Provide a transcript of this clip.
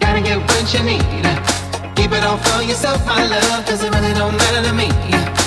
Gotta get what you need. Keep it all for yourself, my love, cause it really don't matter to me.